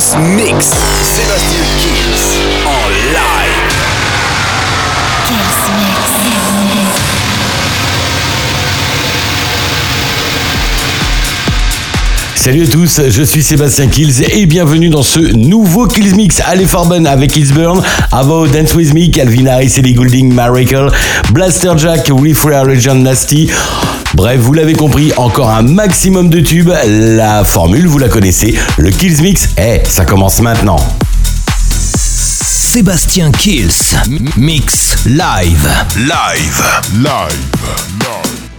Kills Mix. Sébastien Kills en live. Kills Mix. Salut à tous, je suis Sébastien Kills et bienvenue dans ce nouveau Kills Mix. Allez Farben avec Burn, Avo Dance With Me, Calvin Harris, Ellie Goulding, Miracle, Blaster Jack, Refrain Legend Nasty. Bref, vous l'avez compris, encore un maximum de tubes. La formule, vous la connaissez. Le Kills Mix, eh, ça commence maintenant. Sébastien Kills, mix live. Live. Live. Live.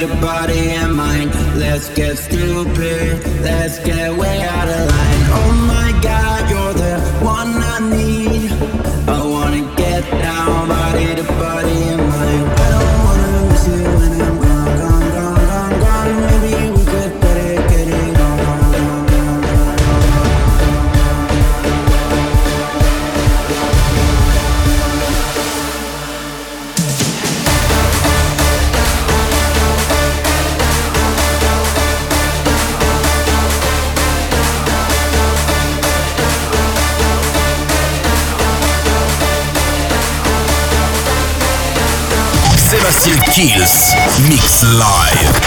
the body and mind. Let's get stupid, let's get way out of line. Oh my god, you're the one I need. live.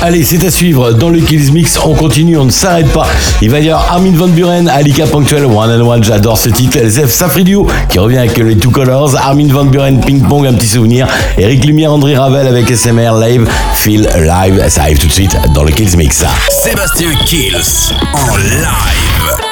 Allez, c'est à suivre dans le Kills Mix. On continue, on ne s'arrête pas. Il va y avoir Armin Van Buren, Alika Punctuel, One and One. J'adore ce titre. Zef Safridio qui revient avec les Two Colors. Armin Van Buren, Ping Pong, un petit souvenir. Eric Lumière, André Ravel avec SMR Live. Feel Live. Ça arrive tout de suite dans le Kills Mix. Sébastien Kills en live.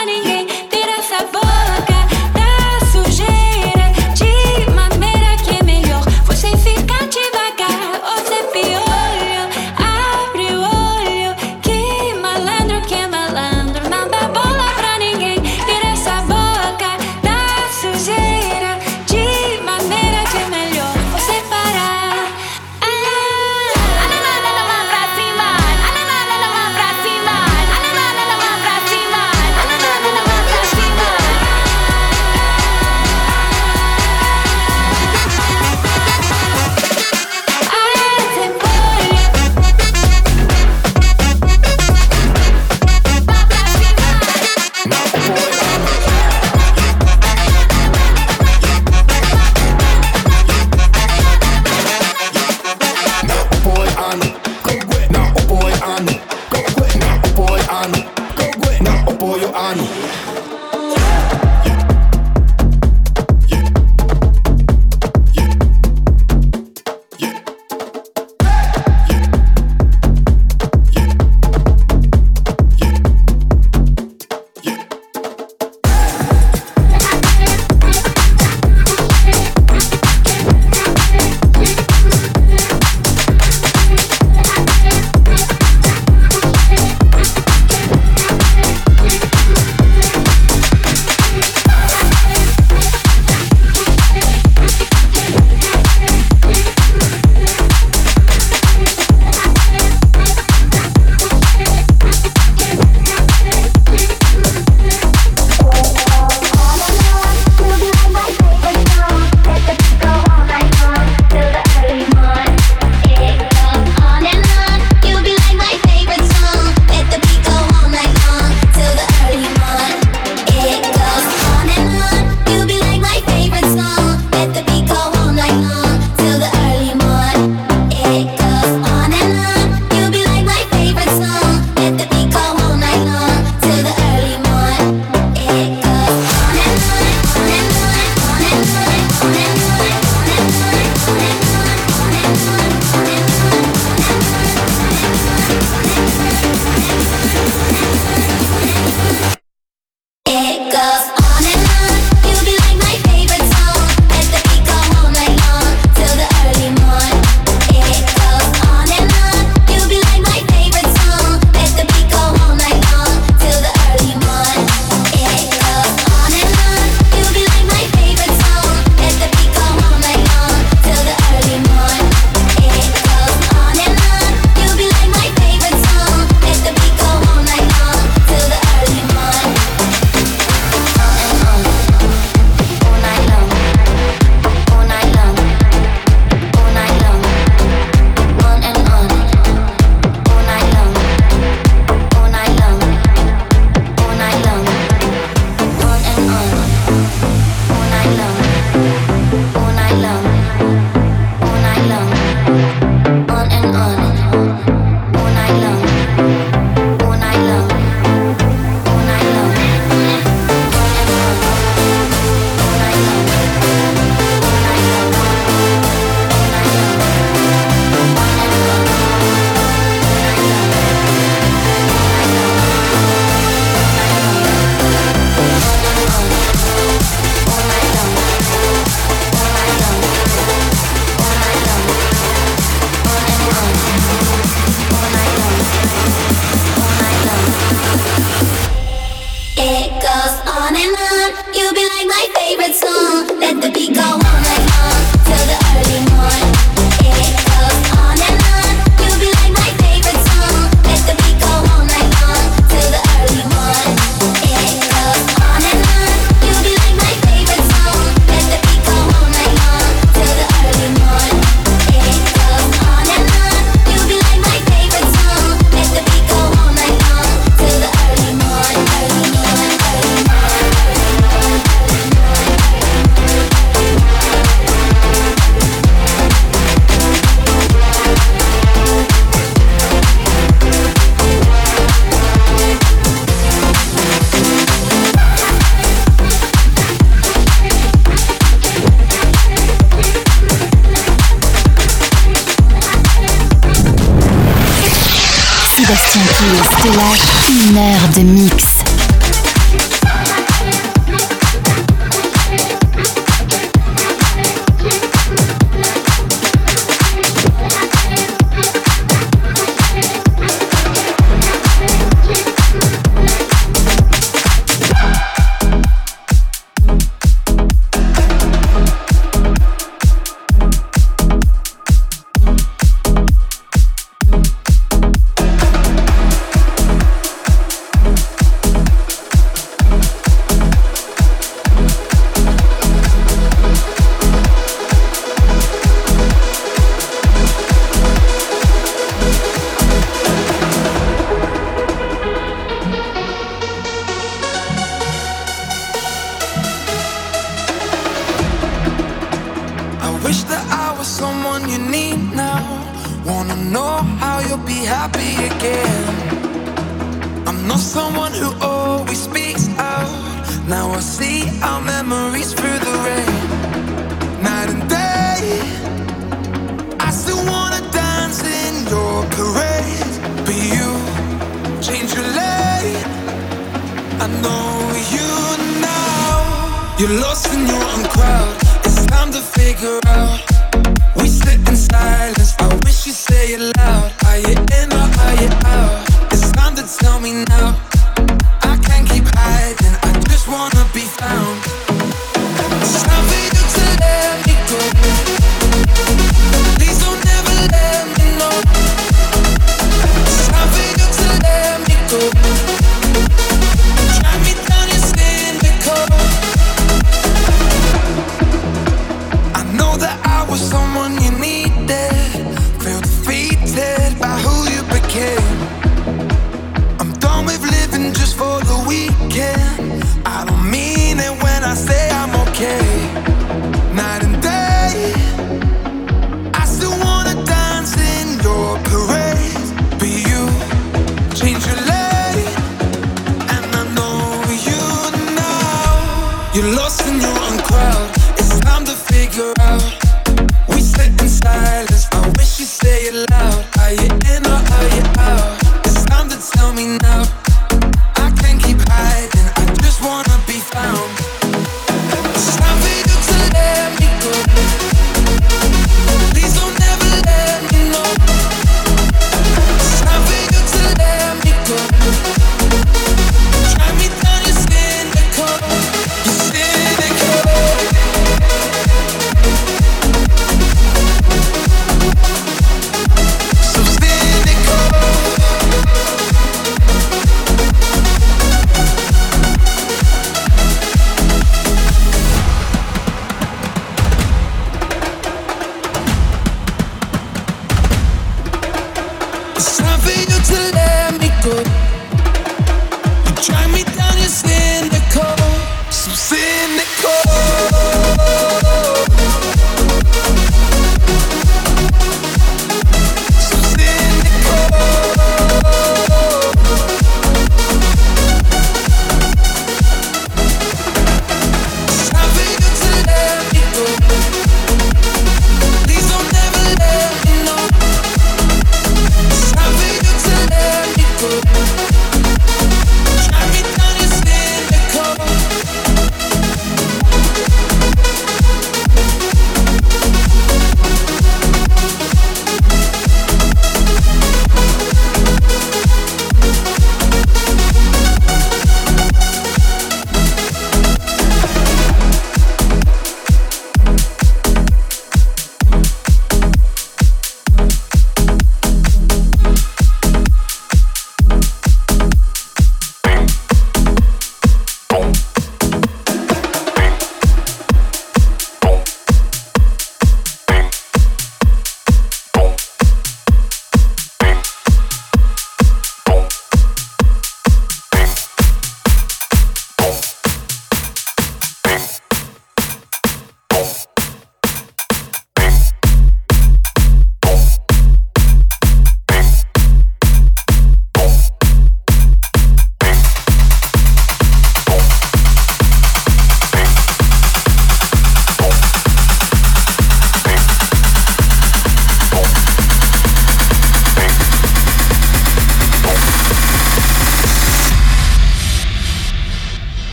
Stella, une heure de mix.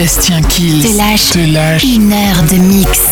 Sébastien Kills. Te lâche, te lâche. Une heure de mix.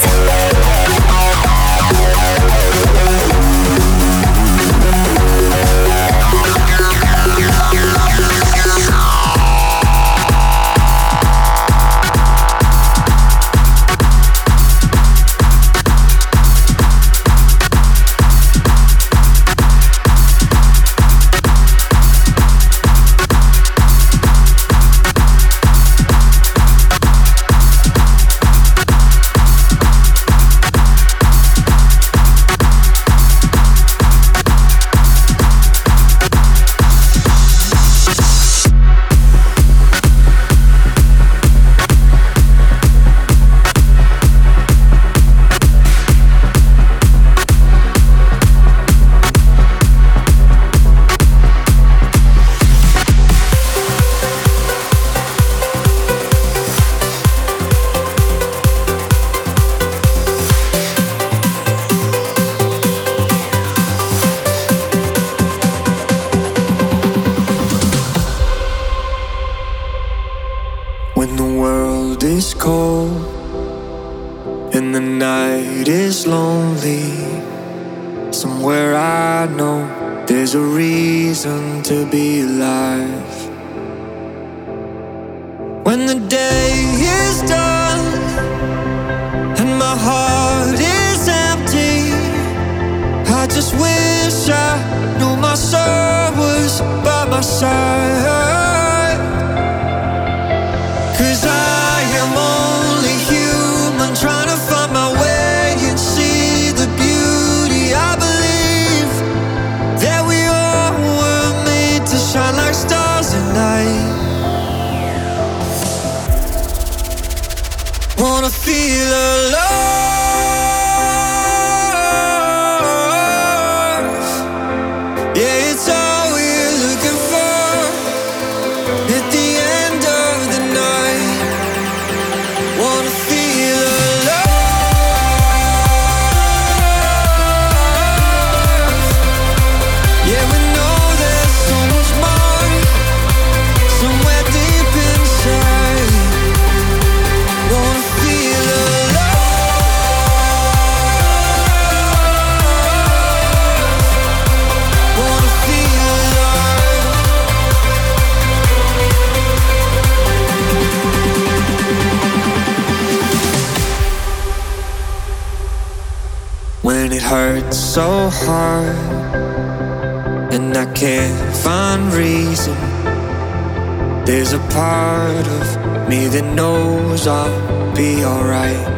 and I can't find reason. There's a part of me that knows I'll be alright.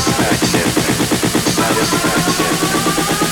satisfaction, satisfaction,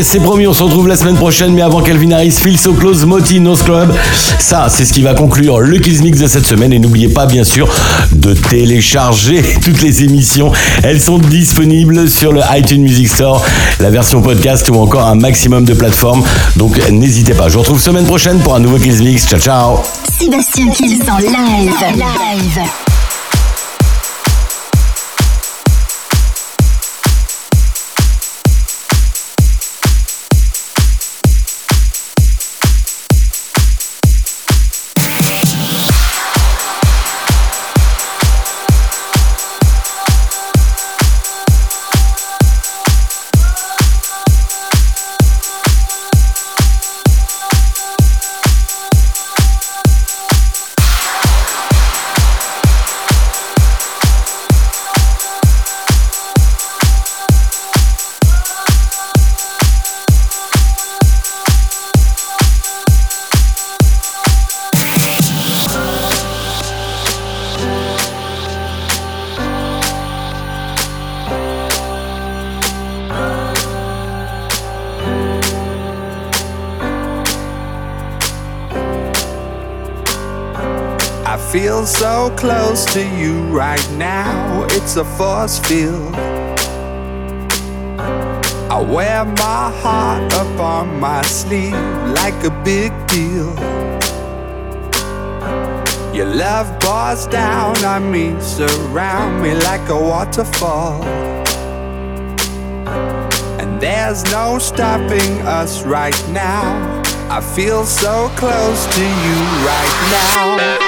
C'est promis, on se retrouve la semaine prochaine, mais avant Calvin Harris, Feel So Close, Moti, No Scrub. Ça, c'est ce qui va conclure le Kills Mix de cette semaine. Et n'oubliez pas, bien sûr, de télécharger toutes les émissions. Elles sont disponibles sur le iTunes Music Store, la version podcast ou encore un maximum de plateformes. Donc n'hésitez pas. Je vous retrouve semaine prochaine pour un nouveau Kills Mix. Ciao, ciao. Sébastien Kills en live. It's a force field. I wear my heart up on my sleeve like a big deal. Your love pours down on me, surround me like a waterfall. And there's no stopping us right now. I feel so close to you right now.